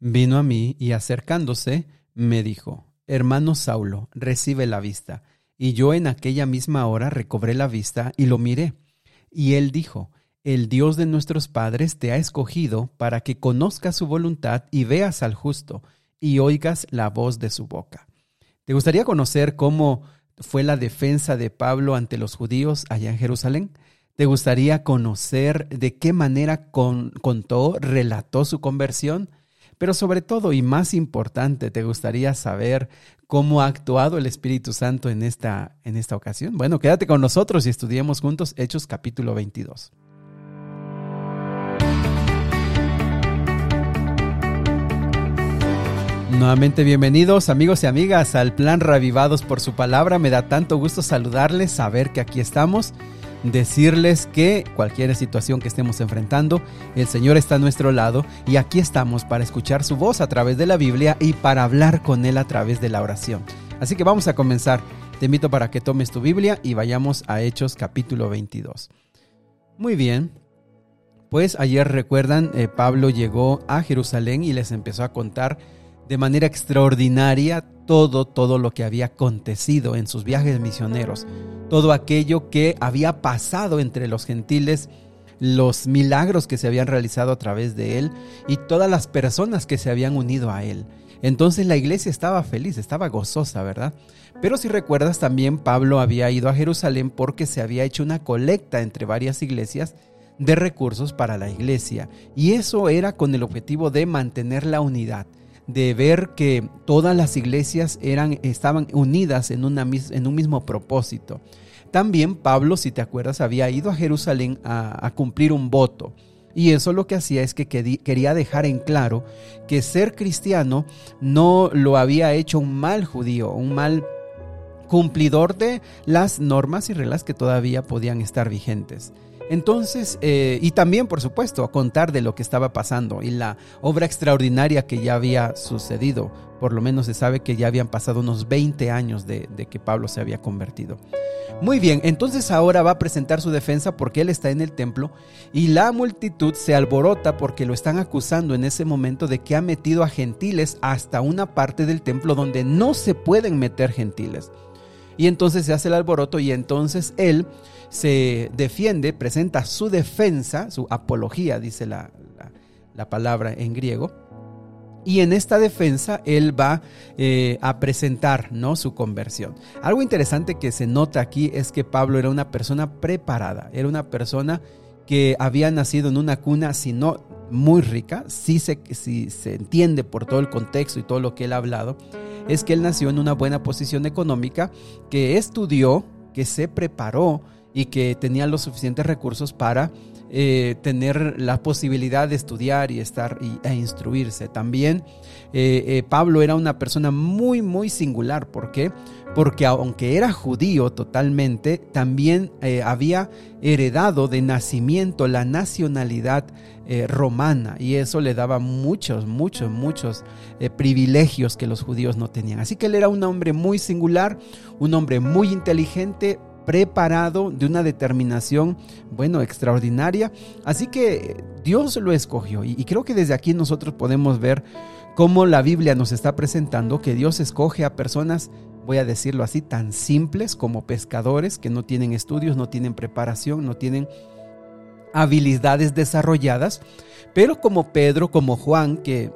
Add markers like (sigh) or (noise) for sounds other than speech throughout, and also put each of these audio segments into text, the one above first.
Vino a mí y acercándose, me dijo, Hermano Saulo, recibe la vista. Y yo en aquella misma hora recobré la vista y lo miré. Y él dijo, El Dios de nuestros padres te ha escogido para que conozcas su voluntad y veas al justo y oigas la voz de su boca. ¿Te gustaría conocer cómo fue la defensa de Pablo ante los judíos allá en Jerusalén? ¿Te gustaría conocer de qué manera contó, relató su conversión? Pero sobre todo y más importante, ¿te gustaría saber cómo ha actuado el Espíritu Santo en esta, en esta ocasión? Bueno, quédate con nosotros y estudiemos juntos Hechos capítulo 22. Nuevamente bienvenidos amigos y amigas al plan Revivados por su palabra. Me da tanto gusto saludarles, saber que aquí estamos decirles que cualquier situación que estemos enfrentando, el Señor está a nuestro lado y aquí estamos para escuchar su voz a través de la Biblia y para hablar con Él a través de la oración. Así que vamos a comenzar. Te invito para que tomes tu Biblia y vayamos a Hechos capítulo 22. Muy bien, pues ayer recuerdan, eh, Pablo llegó a Jerusalén y les empezó a contar de manera extraordinaria todo, todo lo que había acontecido en sus viajes misioneros, todo aquello que había pasado entre los gentiles, los milagros que se habían realizado a través de él y todas las personas que se habían unido a él. Entonces la iglesia estaba feliz, estaba gozosa, ¿verdad? Pero si recuerdas también Pablo había ido a Jerusalén porque se había hecho una colecta entre varias iglesias de recursos para la iglesia y eso era con el objetivo de mantener la unidad de ver que todas las iglesias eran, estaban unidas en, una, en un mismo propósito. También Pablo, si te acuerdas, había ido a Jerusalén a, cumplir un voto. Y eso lo que hacía es que quería dejar en claro que ser cristiano no lo había hecho un mal judío, un mal cumplidor de las normas y reglas que todavía podían estar vigentes. Entonces, eh, y también, por supuesto, a contar de lo que estaba pasando y la obra extraordinaria que ya había sucedido. Por lo menos se sabe que ya habían pasado unos 20 años de, de que Pablo se había convertido. Muy bien, entonces ahora va a presentar su defensa porque él está en el templo y la multitud se alborota porque lo están acusando en ese momento de que ha metido a gentiles hasta una parte del templo donde no se pueden meter gentiles. Y entonces se hace el alboroto y entonces él se defiende, presenta su defensa, su apología, dice la, palabra en griego. Y en esta defensa él va eh, a presentar ¿no? su conversión. Algo interesante que se nota aquí es que Pablo era una persona preparada, era una persona que había nacido en una cuna, si no muy rica, si se, si se entiende por todo el contexto y todo lo que él ha hablado, es que él nació en una buena posición económica, que estudió, que se preparó, y que tenía los suficientes recursos para eh, tener la posibilidad de estudiar y estar e instruirse. También eh, eh, Pablo era una persona muy, muy singular. ¿Por qué? Porque aunque era judío totalmente, también había heredado de nacimiento la nacionalidad romana y eso le daba muchos, muchos, muchos privilegios que los judíos no tenían. Así que él era un hombre muy singular, un hombre muy inteligente, preparado, de una determinación, bueno, extraordinaria. Así que Dios lo escogió y, creo que desde aquí nosotros podemos ver cómo la Biblia nos está presentando que Dios escoge a personas, voy a decirlo así, tan simples como pescadores que no tienen estudios, no tienen preparación, no tienen habilidades desarrolladas, pero como Pedro, como Juan, que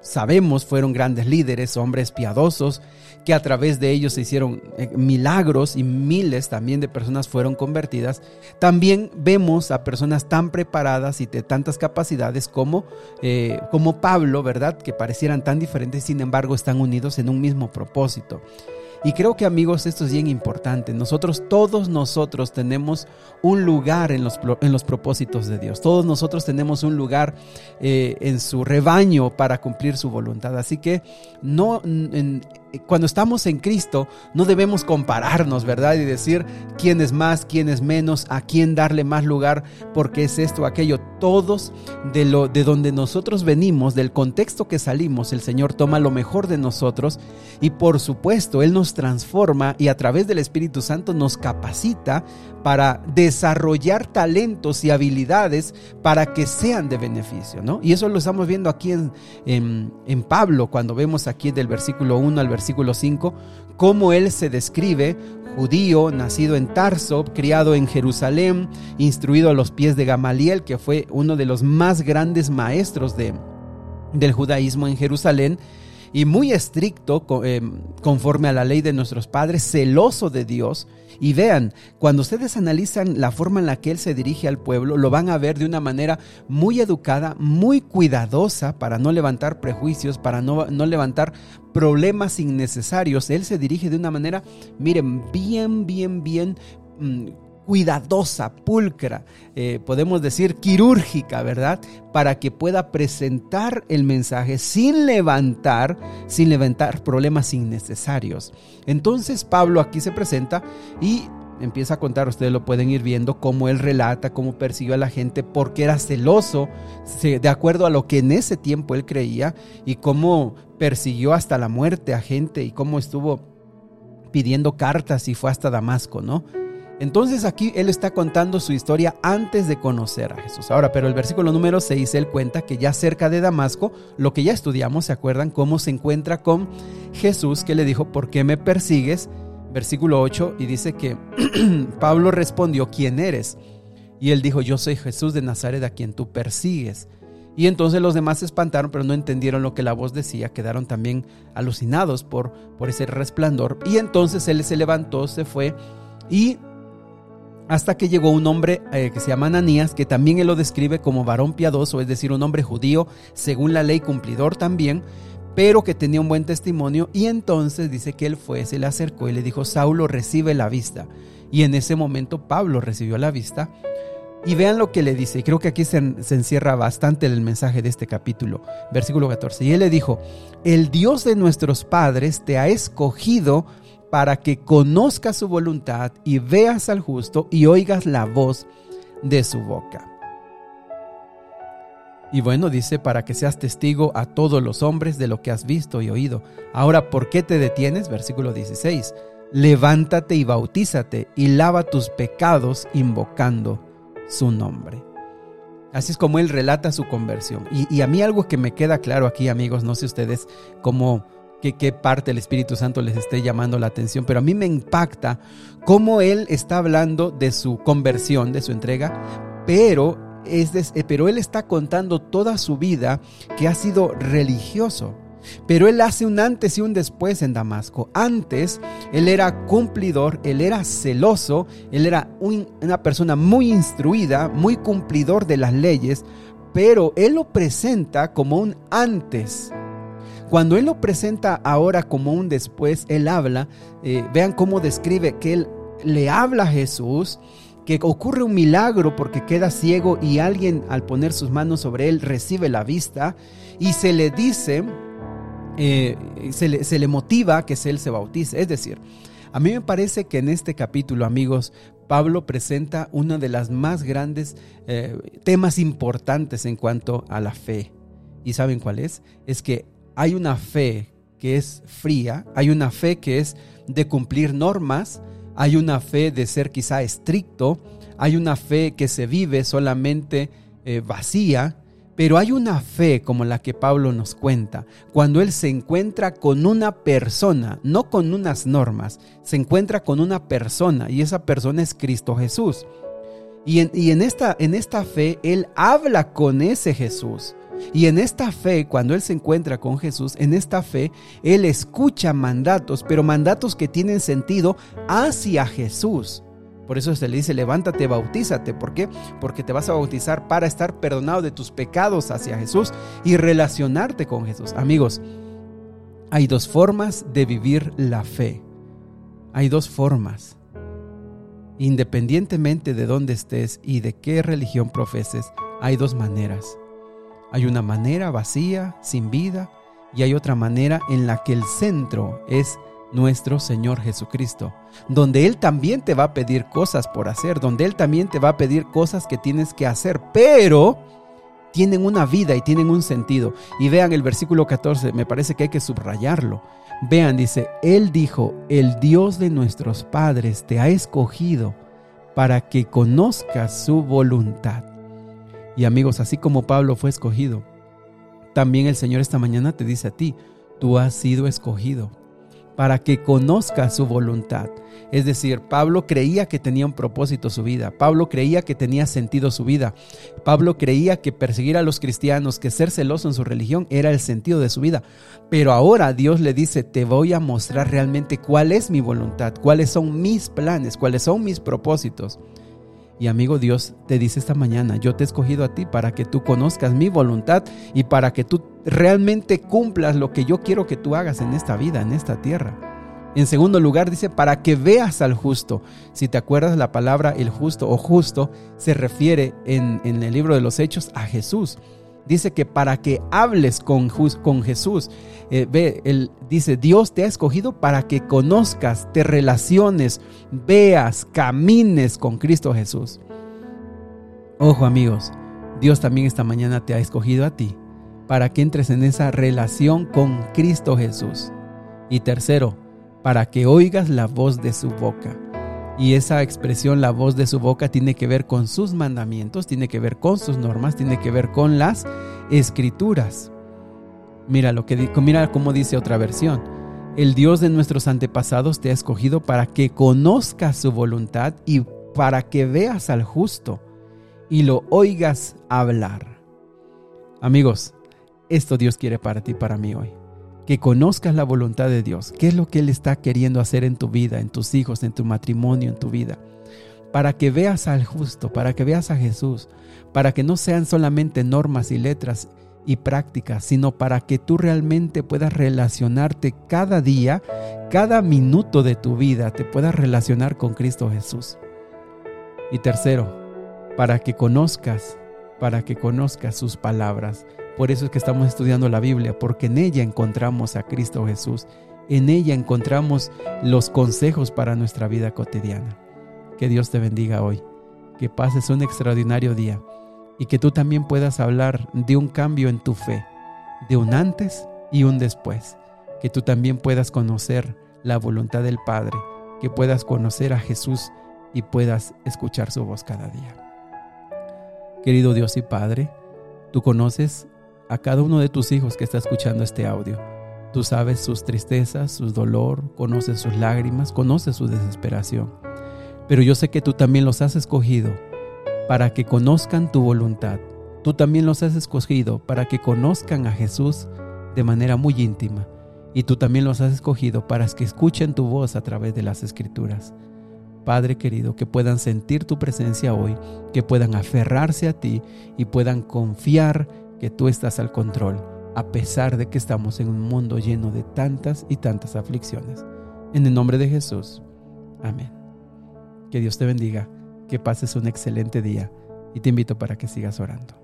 sabemos fueron grandes líderes, hombres piadosos, que a través de ellos se hicieron eh, milagros y miles también de personas fueron convertidas. También vemos a personas tan preparadas y de tantas capacidades como, eh, como Pablo, ¿verdad? Que parecieran tan diferentes, sin embargo están unidos en un mismo propósito. Y creo que amigos, esto es bien importante. Nosotros, todos nosotros tenemos un lugar en los, en los propósitos de Dios. Todos nosotros tenemos un lugar eh, en su rebaño para cumplir su voluntad. Así que no cuando estamos en Cristo no debemos compararnos, ¿verdad? Y decir quién es más, quién es menos, a quién darle más lugar, porque es esto, aquello. Todos de, lo, de donde nosotros venimos, del contexto que salimos, el Señor toma lo mejor de nosotros y por supuesto Él nos transforma y a través del Espíritu Santo nos capacita para desarrollar talentos y habilidades para que sean de beneficio, ¿no? Y eso lo estamos viendo aquí en, en, en Pablo, cuando vemos aquí del versículo 1 al versículo 5, cómo él se describe judío, nacido en Tarso, criado en Jerusalén, instruido a los pies de Gamaliel, que fue uno de los más grandes maestros de, del judaísmo en Jerusalén, y muy estricto eh, conforme a la ley de nuestros padres, celoso de Dios. Y vean, cuando ustedes analizan la forma en la que Él se dirige al pueblo, lo van a ver de una manera muy educada, muy cuidadosa para no levantar prejuicios, para no, no levantar problemas innecesarios. Él se dirige de una manera, miren, bien, bien, bien mm, cuidadosa, pulcra, eh, podemos decir quirúrgica, ¿verdad? Para que pueda presentar el mensaje sin levantar, sin levantar problemas innecesarios. Entonces Pablo aquí se presenta y empieza a contar, ustedes lo pueden ir viendo, cómo él relata, cómo persiguió a la gente, porque era celoso, de acuerdo a lo que en ese tiempo él creía, y cómo persiguió hasta la muerte a gente y cómo estuvo pidiendo cartas y fue hasta Damasco, ¿no? Entonces aquí él está contando su historia antes de conocer a Jesús. Ahora, pero el versículo número 6, él cuenta que ya cerca de Damasco, lo que ya estudiamos, ¿se acuerdan cómo se encuentra con Jesús que le dijo, ¿por qué me persigues? Versículo 8 y dice que (clears throat) Pablo respondió, ¿quién eres? Y él dijo, yo soy Jesús de Nazaret a quien tú persigues. Y entonces los demás se espantaron, pero no entendieron lo que la voz decía, quedaron también alucinados por, por ese resplandor. Y entonces él se levantó, se fue y hasta que llegó un hombre eh, que se llama Ananías, que también él lo describe como varón piadoso, es decir, un hombre judío, según la ley cumplidor también, pero que tenía un buen testimonio. Y entonces dice que él fue, se le acercó y le dijo, Saulo recibe la vista. Y en ese momento Pablo recibió la vista. Y vean lo que le dice, creo que aquí se, se encierra bastante el mensaje de este capítulo, versículo 14. Y él le dijo, el Dios de nuestros padres te ha escogido para que conozcas su voluntad y veas al justo y oigas la voz de su boca. Y bueno, dice, para que seas testigo a todos los hombres de lo que has visto y oído. Ahora, ¿por qué te detienes? Versículo 16. Levántate y bautízate y lava tus pecados invocando su nombre. Así es como él relata su conversión. Y, y, a mí algo que me queda claro aquí, amigos, no sé ustedes cómo qué parte del Espíritu Santo les esté llamando la atención, pero a mí me impacta cómo él está hablando de su conversión, de su entrega, pero, es eh, pero él está contando toda su vida que ha sido religioso. Pero él hace un antes y un después en Damasco. Antes, él era cumplidor, él era celoso, él era una persona muy instruida, muy cumplidor de las leyes, pero él lo presenta como un antes cuando él lo presenta ahora como un después, él habla, eh, vean cómo describe que él le habla a Jesús, que ocurre un milagro porque queda ciego y alguien al poner sus manos sobre él recibe la vista y se le dice, eh, se, le, motiva que él se bautice. Es decir, a mí me parece que en este capítulo, amigos, Pablo presenta uno de las más grandes eh, temas importantes en cuanto a la fe. ¿Y saben cuál es? Es que hay una fe que es fría, hay una fe que es de cumplir normas, hay una fe de ser quizá estricto, hay una fe que se vive solamente eh, vacía, pero hay una fe como la que Pablo nos cuenta, cuando él se encuentra con una persona, no con unas normas, se encuentra con una persona y esa persona es Cristo Jesús. Y en, y en esta, en esta fe él habla con ese Jesús. Y en esta fe, cuando él se encuentra con Jesús, en esta fe, él escucha mandatos, pero mandatos que tienen sentido hacia Jesús. Por eso se le dice, levántate, bautízate. ¿Por qué? Porque te vas a bautizar para estar perdonado de tus pecados hacia Jesús y relacionarte con Jesús. Amigos, hay dos formas de vivir la fe. Hay dos formas. Independientemente de dónde estés y de qué religión profeses, hay dos maneras. Hay una manera vacía, sin vida, y hay otra manera en la que el centro es nuestro Señor Jesucristo, donde Él también te va a pedir cosas por hacer, donde Él también te va a pedir cosas que tienes que hacer, pero tienen una vida y tienen un sentido. Y vean el versículo 14, me parece que hay que subrayarlo. Vean, dice, Él dijo, el Dios de nuestros padres te ha escogido para que conozcas su voluntad. Y amigos, así como Pablo fue escogido, también el Señor esta mañana te dice a ti, tú has sido escogido para que conozcas su voluntad. Es decir, Pablo creía que tenía un propósito su vida, Pablo creía que tenía sentido su vida, Pablo creía que perseguir a los cristianos, que ser celoso en su religión era el sentido de su vida. Pero ahora Dios le dice, te voy a mostrar realmente cuál es mi voluntad, cuáles son mis planes, cuáles son mis propósitos. Y amigo Dios te dice esta mañana, yo te he escogido a ti para que tú conozcas mi voluntad y para que tú realmente cumplas lo que yo quiero que tú hagas en esta vida, en esta tierra. En segundo lugar dice, para que veas al justo. Si te acuerdas la palabra el justo o justo se refiere en, en el libro de los Hechos a Jesús dice que para que hables con, Jesús, eh, ve, él dice, Dios te ha escogido para que conozcas, te relaciones, veas, camines con Cristo Jesús. Ojo amigos, Dios también esta mañana te ha escogido a ti para que entres en esa relación con Cristo Jesús. Y tercero, para que oigas la voz de su boca. Y esa expresión, la voz de su boca, tiene que ver con sus mandamientos, tiene que ver con sus normas, tiene que ver con las escrituras. Mira lo que mira cómo dice otra versión. El Dios de nuestros antepasados te ha escogido para que conozcas su voluntad y para que veas al justo y lo oigas hablar. Amigos, esto Dios quiere para ti, para mí hoy que conozcas la voluntad de Dios, qué es lo que Él está queriendo hacer en tu vida, en tus hijos, en tu matrimonio, en tu vida, para que veas al justo, para que veas a Jesús, para que no sean solamente normas y letras y prácticas, sino para que tú realmente puedas relacionarte cada día, cada minuto de tu vida, te puedas relacionar con Cristo Jesús. Y tercero, para que conozcas, para que conozcas sus palabras, por eso es que estamos estudiando la Biblia, porque en ella encontramos a Cristo Jesús. En ella encontramos los consejos para nuestra vida cotidiana. Que Dios te bendiga hoy, que pases un extraordinario día y que tú también puedas hablar de un cambio en tu fe, de un antes y un después. Que tú también puedas conocer la voluntad del Padre, que puedas conocer a Jesús y puedas escuchar su voz cada día. Querido Dios y Padre, tú conoces a cada uno de tus hijos que está escuchando este audio. Tú sabes sus tristezas, su dolor, conoces sus lágrimas, conoces su desesperación. Pero yo sé que tú también los has escogido para que conozcan tu voluntad. Tú también los has escogido para que conozcan a Jesús de manera muy íntima. Y tú también los has escogido para que escuchen tu voz a través de las escrituras. Padre querido, que puedan sentir tu presencia hoy, que puedan aferrarse a ti y puedan confiar que tú estás al control, a pesar de que estamos en un mundo lleno de tantas y tantas aflicciones. En el nombre de Jesús. Amén. Que Dios te bendiga, que pases un excelente día y te invito para que sigas orando.